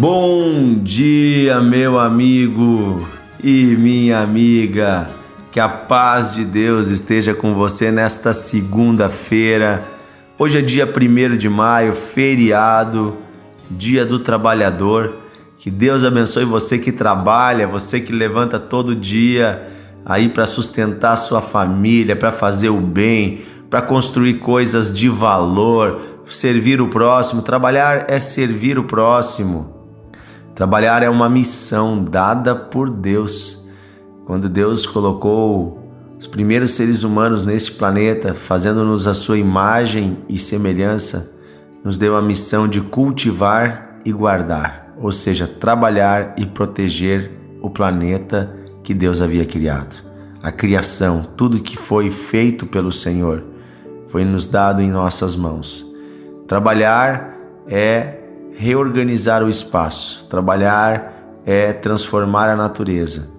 Bom dia, meu amigo e minha amiga. Que a paz de Deus esteja com você nesta segunda-feira. Hoje é dia 1 de maio, feriado, dia do trabalhador. Que Deus abençoe você que trabalha, você que levanta todo dia aí para sustentar sua família, para fazer o bem, para construir coisas de valor, servir o próximo. Trabalhar é servir o próximo. Trabalhar é uma missão dada por Deus. Quando Deus colocou os primeiros seres humanos neste planeta, fazendo-nos a sua imagem e semelhança, nos deu a missão de cultivar e guardar, ou seja, trabalhar e proteger o planeta que Deus havia criado. A criação, tudo que foi feito pelo Senhor, foi nos dado em nossas mãos. Trabalhar é reorganizar o espaço. Trabalhar é transformar a natureza.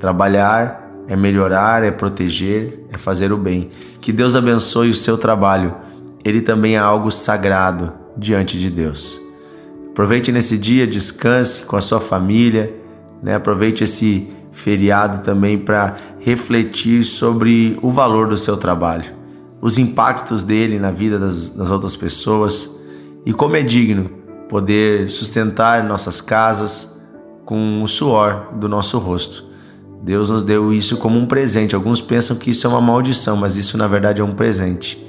Trabalhar é melhorar, é proteger, é fazer o bem. Que Deus abençoe o seu trabalho. Ele também é algo sagrado diante de Deus. Aproveite nesse dia, descanse com a sua família, né? aproveite esse feriado também para refletir sobre o valor do seu trabalho, os impactos dele na vida das, das outras pessoas e como é digno poder sustentar nossas casas com o suor do nosso rosto. Deus nos deu isso como um presente. Alguns pensam que isso é uma maldição, mas isso na verdade é um presente.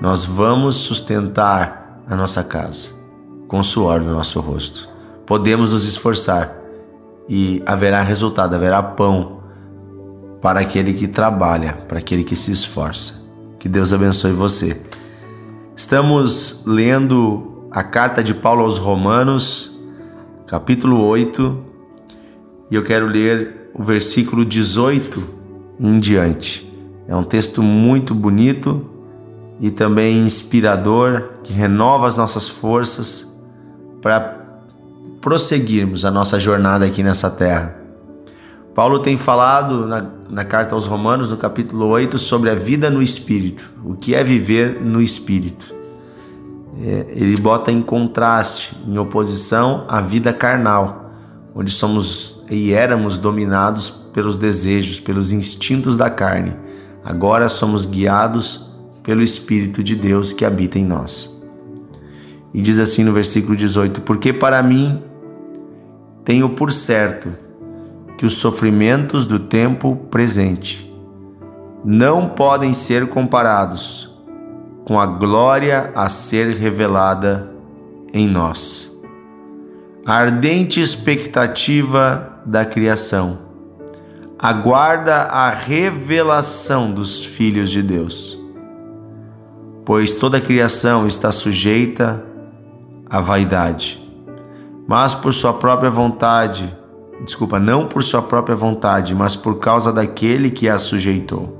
Nós vamos sustentar a nossa casa com o suor do nosso rosto. Podemos nos esforçar e haverá resultado, haverá pão para aquele que trabalha, para aquele que se esforça. Que Deus abençoe você. Estamos lendo a carta de Paulo aos Romanos, capítulo 8, e eu quero ler o versículo 18 em diante. É um texto muito bonito e também inspirador, que renova as nossas forças para prosseguirmos a nossa jornada aqui nessa terra. Paulo tem falado na, na, carta aos Romanos, no capítulo 8, sobre a vida no Espírito, o que é viver no Espírito é, ele bota em contraste, em oposição à vida carnal, onde somos e éramos dominados pelos desejos, pelos instintos da carne. Agora somos guiados pelo Espírito de Deus que habita em nós. E diz assim no versículo 18: Porque para mim tenho por certo que os sofrimentos do tempo presente não podem ser comparados com a glória a ser revelada em nós. A ardente expectativa da criação. Aguarda a revelação dos filhos de Deus, pois toda a criação está sujeita à vaidade, mas por sua própria vontade, desculpa, não por sua própria vontade, mas por causa daquele que a sujeitou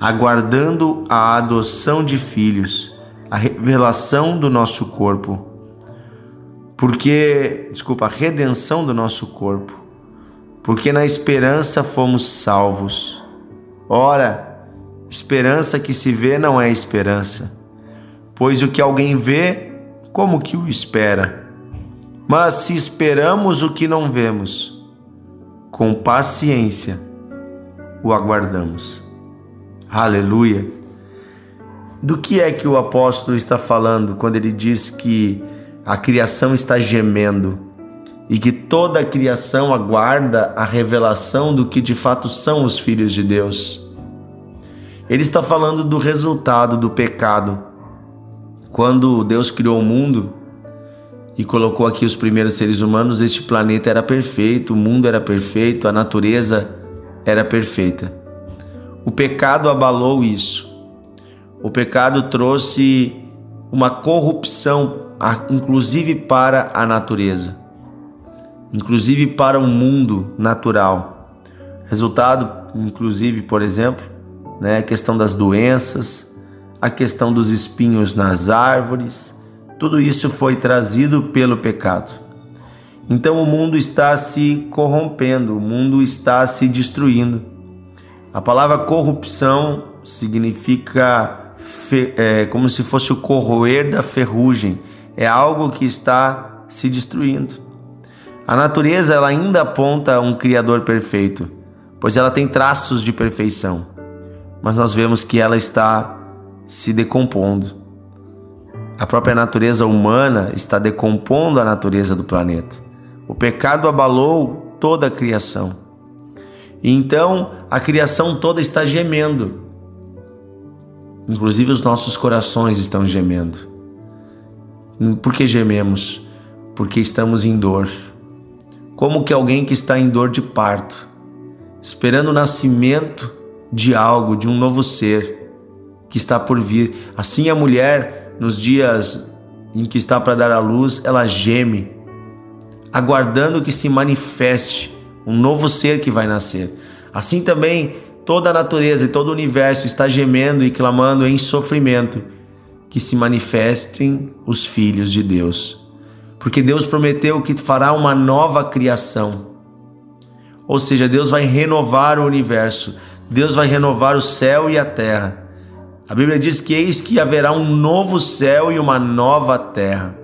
aguardando a adoção de filhos, a revelação do nosso corpo. Porque, desculpa, a redenção do nosso corpo. Porque na esperança fomos salvos. Ora, esperança que se vê não é esperança, pois o que alguém vê, como que o espera? Mas se esperamos o que não vemos, com paciência o aguardamos. Aleluia. Do que é que o apóstolo está falando quando ele diz que a criação está gemendo e que toda a criação aguarda a revelação do que de fato são os filhos de Deus? Ele está falando do resultado do pecado. Quando Deus criou o mundo e colocou aqui os primeiros seres humanos, este planeta era perfeito, o mundo era perfeito, a natureza era perfeita. O pecado abalou isso. O pecado trouxe uma corrupção, inclusive para a natureza. inclusive para o mundo natural. Resultado, inclusive, por exemplo, né, a questão das doenças, a questão dos espinhos nas árvores, tudo isso foi trazido pelo pecado. Então o mundo está se corrompendo, o mundo está se destruindo. A palavra corrupção significa é, como se fosse o corroer da ferrugem, é algo que está se destruindo. A natureza ela ainda aponta um Criador perfeito, pois ela tem traços de perfeição, mas nós vemos que ela está se decompondo. A própria natureza humana está decompondo a natureza do planeta. O pecado abalou toda a criação. Então a criação toda está gemendo. Inclusive os nossos corações estão gemendo. Por que gememos? Porque estamos em dor. Como que alguém que está em dor de parto, esperando o nascimento de algo, de um novo ser que está por vir. Assim a mulher, nos dias em que está para dar à luz, ela geme, aguardando que se manifeste um novo ser que vai nascer. Assim também toda a natureza e todo o universo está gemendo e clamando em sofrimento que se manifestem os filhos de Deus. Porque Deus prometeu que fará uma nova criação. Ou seja, Deus vai renovar o universo, Deus vai renovar o céu e a terra. A Bíblia diz que eis que haverá um novo céu e uma nova terra,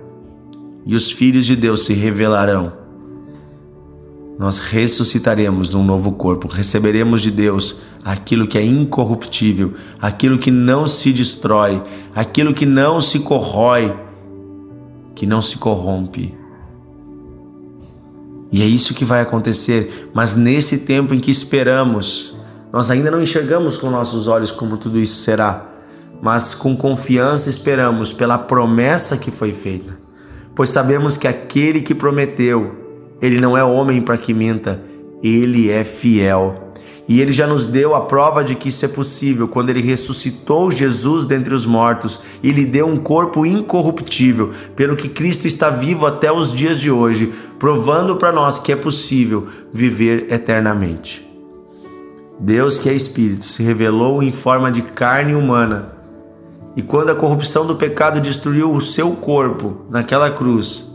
e os filhos de Deus se revelarão nós ressuscitaremos num novo corpo, receberemos de Deus aquilo que é incorruptível, aquilo que não se destrói, aquilo que não se corrói, que não se corrompe. E é isso que vai acontecer, mas nesse tempo em que esperamos, nós ainda não enxergamos com nossos olhos como tudo isso será, mas com confiança esperamos pela promessa que foi feita, pois sabemos que aquele que prometeu, ele não é homem para que minta, ele é fiel. E ele já nos deu a prova de que isso é possível quando ele ressuscitou Jesus dentre os mortos e lhe deu um corpo incorruptível, pelo que Cristo está vivo até os dias de hoje, provando para nós que é possível viver eternamente. Deus, que é Espírito, se revelou em forma de carne humana. E quando a corrupção do pecado destruiu o seu corpo naquela cruz,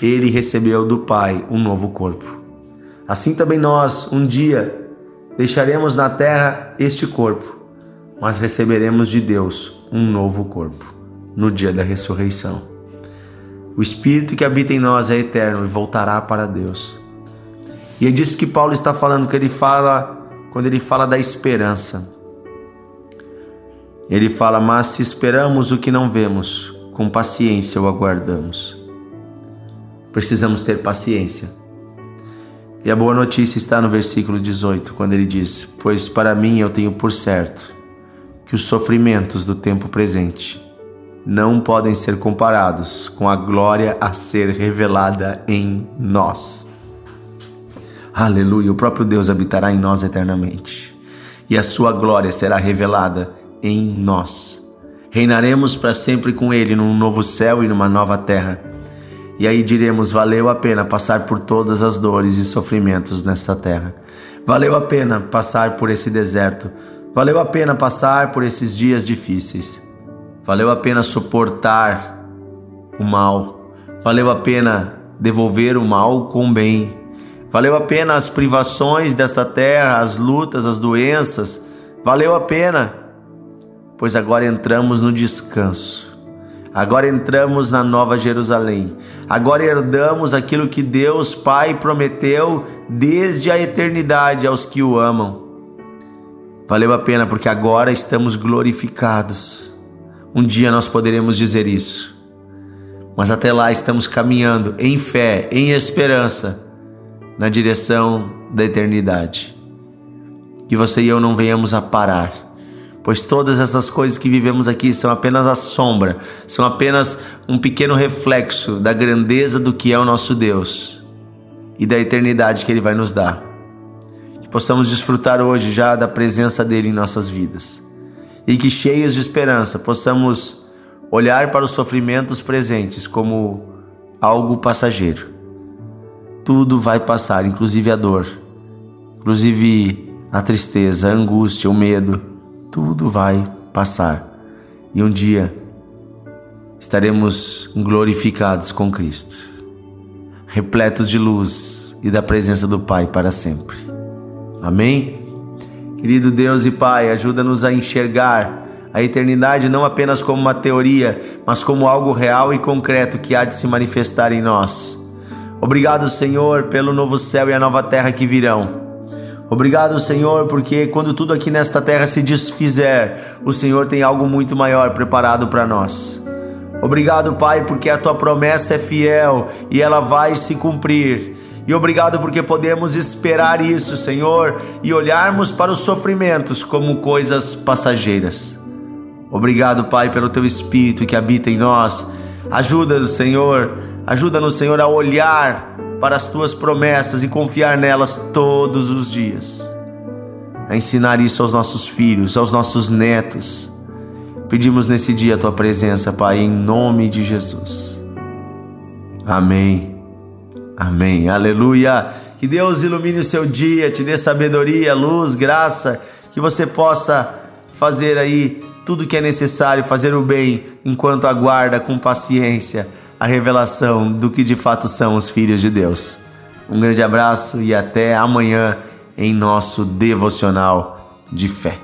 ele recebeu do Pai um novo corpo. Assim também nós, um dia, deixaremos na terra este corpo, mas receberemos de Deus um novo corpo no dia da ressurreição. O Espírito que habita em nós é eterno e voltará para Deus. E é disso que Paulo está falando, que ele fala quando ele fala da esperança. Ele fala: Mas se esperamos o que não vemos, com paciência o aguardamos precisamos ter paciência. E a boa notícia está no versículo 18, quando ele diz: Pois para mim eu tenho por certo que os sofrimentos do tempo presente não podem ser comparados com a glória a ser revelada em nós. Aleluia! O próprio Deus habitará em nós eternamente e a sua glória será revelada em nós. Reinaremos para sempre com Ele num novo céu e numa nova terra e aí diremos: valeu a pena passar por todas as dores e sofrimentos nesta terra. Valeu a pena passar por esse deserto. Valeu a pena passar por esses dias difíceis. Valeu a pena suportar o mal. Valeu a pena devolver o mal com o bem. Valeu a pena as privações desta terra, as lutas, as doenças. Valeu a pena, pois agora entramos no descanso Agora entramos na Nova Jerusalém. Agora herdamos aquilo que Deus Pai prometeu desde a eternidade aos que o amam. Valeu a pena porque agora estamos glorificados. Um dia nós poderemos dizer isso. Mas até lá estamos caminhando em fé, em esperança, na direção da eternidade. Que você e eu não venhamos a parar pois todas essas coisas que vivemos aqui são apenas a sombra, são apenas um pequeno reflexo da grandeza do que é o nosso Deus e da eternidade que Ele vai nos dar. Que possamos desfrutar hoje já da presença dele em nossas vidas e que, cheios de esperança, possamos olhar para os sofrimentos presentes como algo passageiro tudo vai passar, inclusive a dor, inclusive a tristeza, a angústia, o medo, tudo vai passar. E um dia estaremos glorificados com Cristo, repletos de luz e da presença do Pai para sempre. Amém? Querido Deus e Pai, ajuda-nos a enxergar a eternidade não apenas como uma teoria, mas como algo real e concreto que há de se manifestar em nós. Obrigado, Senhor, pelo novo céu e a nova terra que virão. Obrigado, Senhor, porque quando tudo aqui nesta terra se desfizer, o Senhor tem algo muito maior preparado para nós. Obrigado, Pai, porque a tua promessa é fiel e ela vai se cumprir. E obrigado porque podemos esperar isso, Senhor, e olharmos para os sofrimentos como coisas passageiras. Obrigado, Pai, pelo teu espírito que habita em nós. Ajuda-nos, Senhor, ajuda-nos, Senhor, a olhar para as tuas promessas e confiar nelas todos os dias. A ensinar isso aos nossos filhos, aos nossos netos. Pedimos nesse dia a tua presença, Pai, em nome de Jesus. Amém. Amém. Aleluia. Que Deus ilumine o seu dia, te dê sabedoria, luz, graça, que você possa fazer aí tudo que é necessário, fazer o bem, enquanto aguarda com paciência a revelação do que de fato são os filhos de Deus. Um grande abraço e até amanhã em nosso devocional de fé.